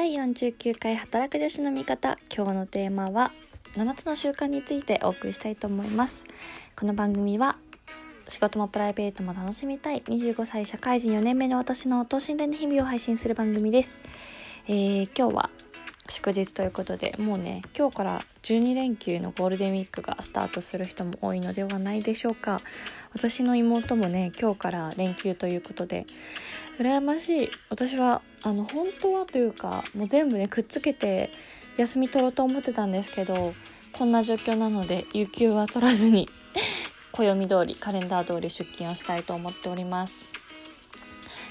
第49回働く女子の味方。今日のテーマは7つの習慣についてお送りしたいと思います。この番組は仕事もプライベートも楽しみたい25歳社会人4年目の私の等身大の日々を配信する番組です、えー、今日は祝日ということでもうね今日から12連休のゴールデンウィークがスタートする人も多いのではないでしょうか。私の妹もね今日から連休ということで羨ましい。私はあの本当はというかもう全部ねくっつけて休み取ろうと思ってたんですけどこんな状況なので有給は取らずに 暦通りカレンダー通り出勤をしたいと思っております。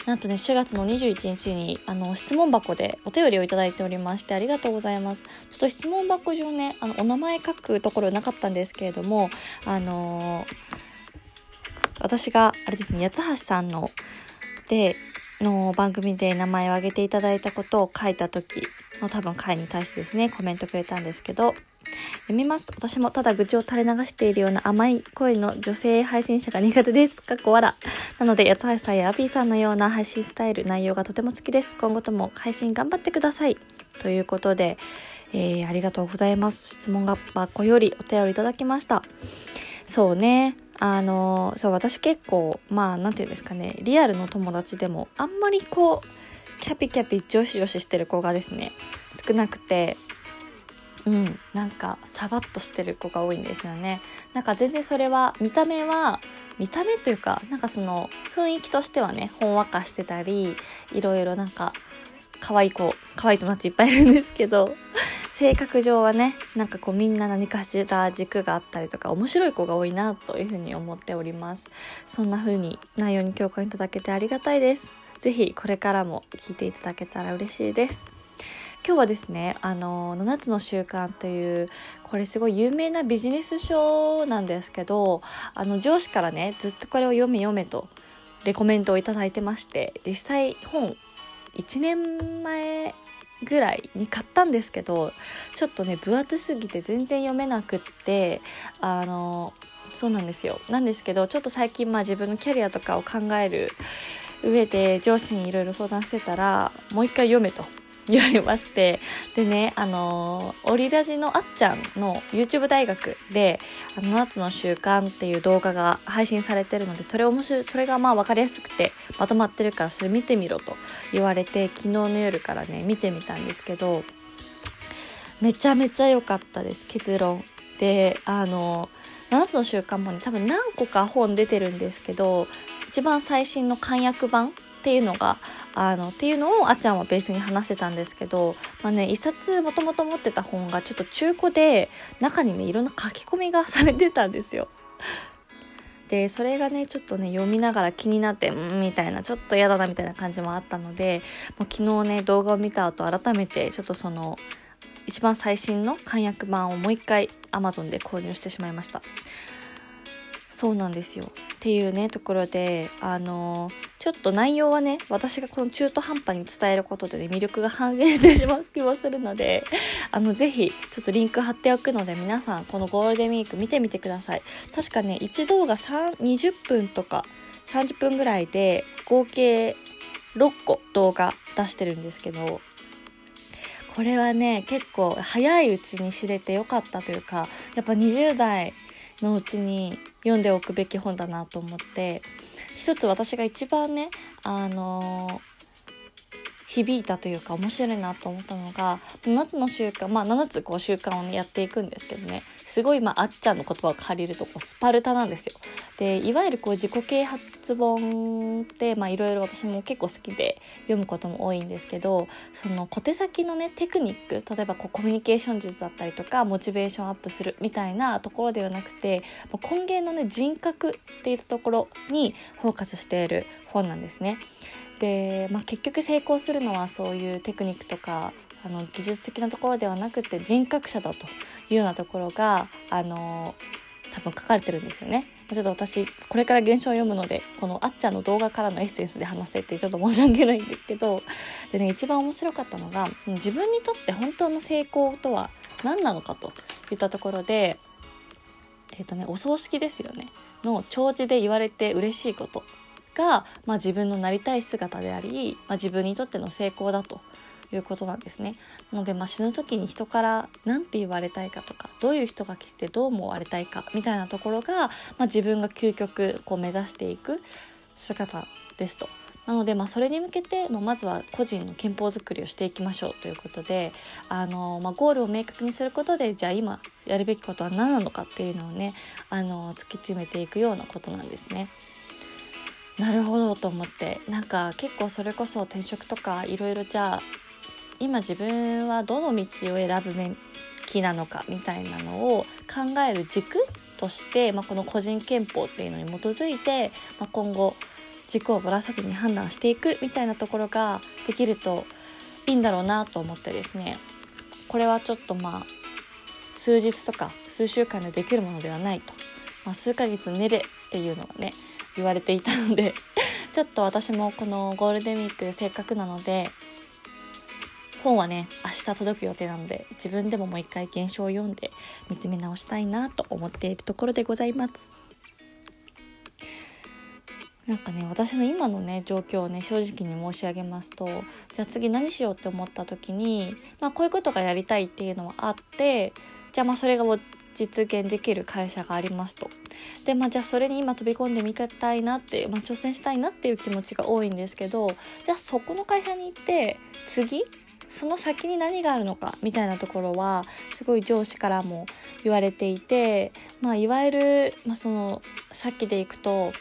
なんとね、4月の21日に、あの、質問箱でお便りをいただいておりまして、ありがとうございます。ちょっと質問箱上ね、あの、お名前書くところなかったんですけれども、あのー、私が、あれですね、八橋さんの、で、の番組で名前を挙げていただいたことを書いた時の多分回に対してですね、コメントくれたんですけど、読みます。私もただ愚痴を垂れ流しているような甘い声の女性配信者が苦手です。かっこわら。なので、八橋さんやアビーさんのような配信スタイル、内容がとても好きです。今後とも配信頑張ってください。ということで、えー、ありがとうございます。質問が箱よりお便りいただきました。そうね。あの、そう、私結構、まあ、なんていうんですかね、リアルの友達でも、あんまりこう、キャピキャピ、女子女子してる子がですね、少なくて、うん、なんかサバッとしてる子が多いんですよね。なんか全然それは見た目は見た目というかなんかその雰囲気としてはねほんわかしてたりいろいろなんか可愛い子可愛い友達いっぱいいるんですけど 性格上はねなんかこうみんな何かしら軸があったりとか面白い子が多いなというふうに思っております。そんな風に内容に共感いただけてありがたいです。是非これからも聞いていただけたら嬉しいです。今日はですね、あの、7つの習慣という、これすごい有名なビジネス書なんですけど、あの、上司からね、ずっとこれを読め読めと、レコメントをいいてまして、実際本、1年前ぐらいに買ったんですけど、ちょっとね、分厚すぎて全然読めなくって、あの、そうなんですよ。なんですけど、ちょっと最近まあ自分のキャリアとかを考える上で上司にいろいろ相談してたら、もう一回読めと。言われまして。でね、あの、オリラジのあっちゃんの YouTube 大学で、あの、7つの習慣っていう動画が配信されてるので、それ面白い、それがまあ分かりやすくてまとまってるからそれ見てみろと言われて、昨日の夜からね、見てみたんですけど、めちゃめちゃ良かったです、結論。で、あの、7つの習慣もね、多分何個か本出てるんですけど、一番最新の簡約版っていうのが、あの、っていうのをあっちゃんはベースに話してたんですけど、まあね、一冊もともと持ってた本がちょっと中古で、中にね、いろんな書き込みがされてたんですよ。で、それがね、ちょっとね、読みながら気になって、んみたいな、ちょっと嫌だなみたいな感じもあったので、もう昨日ね、動画を見た後改めて、ちょっとその、一番最新の簡約版をもう一回 Amazon で購入してしまいました。そうなんですよ。っていうね、ところで、あのちょっと内容はね、私がこの中途半端に伝えることでね、魅力が半減してしまう気もするので、あの、ぜひ、ちょっとリンク貼っておくので、皆さん、このゴールデンウィーク見てみてください。確かね、1動画3、20分とか、30分ぐらいで、合計6個動画出してるんですけど、これはね、結構早いうちに知れてよかったというか、やっぱ20代のうちに読んでおくべき本だなと思って一つ私が一番ねあの響いたというか面白いなと思ったのが7つの習慣まあ7つこう習慣を、やっていくんですけどねすごいまああっちゃんの言葉を借りるとこうスパルタなんですよ。でいわゆるこう自己啓発本っていろいろ私も結構好きで読むことも多いんですけどその小手先のねテクニック例えばこうコミュニケーション術だったりとかモチベーションアップするみたいなところではなくて根源のね人格っていったところにフォーカスしている本なんですね。で、まあ、結局成功するのはそういうテクニックとかあの技術的なところではなくて人格者だというようなところがあの多分書かれてるんですよね。ちょっと私これから現象を読むのでこのあっちゃんの動画からのエッセンスで話せてちょっと申し訳ないんですけどでね一番面白かったのが自分にとって本当の成功とは何なのかといったところでえっ、ー、とねお葬式ですよねの弔辞で言われて嬉しいことが、まあ、自分のなりたい姿であり、まあ、自分にとっての成功だということなんですね。なので、まあ、死ぬ時に人から何て言われたいかとかどういう人が来てどう思われたいかみたいなところが、まあ、自分が究極こう目指していく姿ですと。なので、まあ、それに向けて、まあ、まずは個人の憲法づくりをしていきましょうということであの、まあ、ゴールを明確にすることでじゃあ今やるべきことは何なのかっていうのをねあの突き詰めていくようなことなんですね。なるほどと思って。なんか結構それこそ転職とかいろいろじゃあ今自分はどの道を選ぶべきなのかみたいなのを考える軸として、まあ、この個人憲法っていうのに基づいて、まあ、今後軸をぶらさずに判断していくみたいなところができるといいんだろうなと思ってですね。これはちょっとまあ数日とか数週間でできるものではないと、まあ、数ヶ月寝れっていうのがね言われていたので ちょっと私もこのゴールデンウィークせっかくなので本はね明日届く予定なので自分でももう一回原書を読んで見つめ直したいなと思っているところでございます。なんかね私の今のね状況をね正直に申し上げますとじゃあ次何しようって思った時に、まあ、こういうことがやりたいっていうのはあってじゃあまあそれが実現できる会社がありますと。でまあじゃあそれに今飛び込んでみたいなって、まあ、挑戦したいなっていう気持ちが多いんですけどじゃあそこの会社に行って次その先に何があるのかみたいなところはすごい上司からも言われていて、まあ、いわゆる、まあ、そのさっきでいくと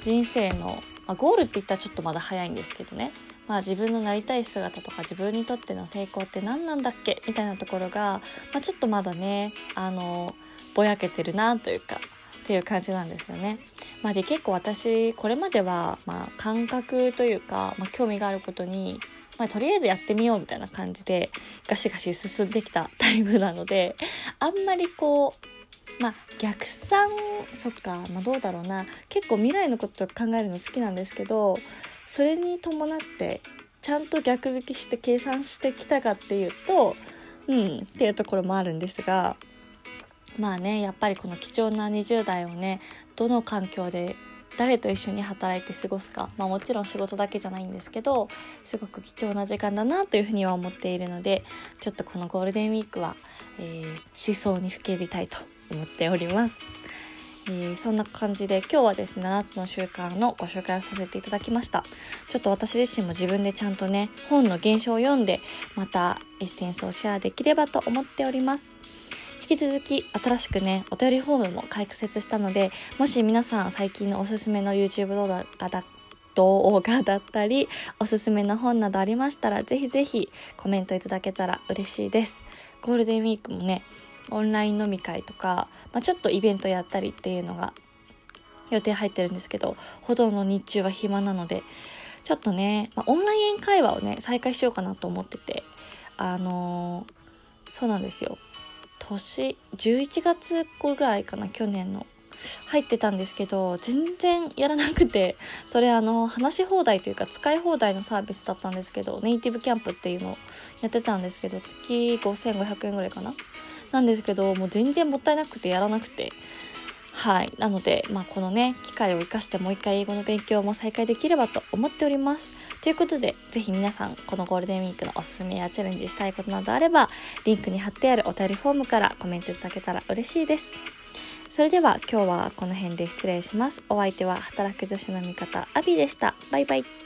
人生の、まあ、ゴールって言ったらちょっとまだ早いんですけどねまあ、自分のなりたい姿とか自分にとっての成功って何なんだっけ？みたいなところが、まあ、ちょっとまだねあのぼやけてるなというかっていう感じなんですよね。まあ、で結構私これまではまあ感覚というか、まあ、興味があることに、まあ、とりあえずやってみようみたいな感じでガシガシ進んできたタイプなのであんまりこうまあ逆算そっか、まあ、どうだろうな結構未来のこと考えるの好きなんですけどそれに伴ってちゃんと逆引きして計算してきたかっていうとうんっていうところもあるんですがまあねやっぱりこの貴重な20代をねどの環境で誰と一緒に働いて過ごすか、まあ、もちろん仕事だけじゃないんですけどすごく貴重な時間だなというふうには思っているのでちょっとこのゴールデンウィークは、えー、思想にふけりたいと思っております。えー、そんな感じで今日はですね7つの習慣のご紹介をさせていただきましたちょっと私自身も自分でちゃんとね本の原書を読んでまたエッセンスをシェアできればと思っております引き続き新しくね、お便りフォームも開設したので、もし皆さん最近のおすすめの YouTube 動画だ動画だったり、おすすめの本などありましたら、ぜひぜひコメントいただけたら嬉しいです。ゴールデンウィークもね、オンライン飲み会とか、まあ、ちょっとイベントやったりっていうのが予定入ってるんですけど、ほとんど日中は暇なので、ちょっとね、まあ、オンライン会話をね、再開しようかなと思ってて、あのー、そうなんですよ。年11月ぐらいかな去年の入ってたんですけど全然やらなくてそれあの話し放題というか使い放題のサービスだったんですけどネイティブキャンプっていうのをやってたんですけど月5500円ぐらいかななんですけどもう全然もったいなくてやらなくてはい。なので、まあ、このね、機会を生かしてもう一回英語の勉強も再開できればと思っております。ということで、ぜひ皆さん、このゴールデンウィークのおすすめやチャレンジしたいことなどあれば、リンクに貼ってあるお便りフォームからコメントいただけたら嬉しいです。それでは今日はこの辺で失礼します。お相手は働く女子の味方、アビでした。バイバイ。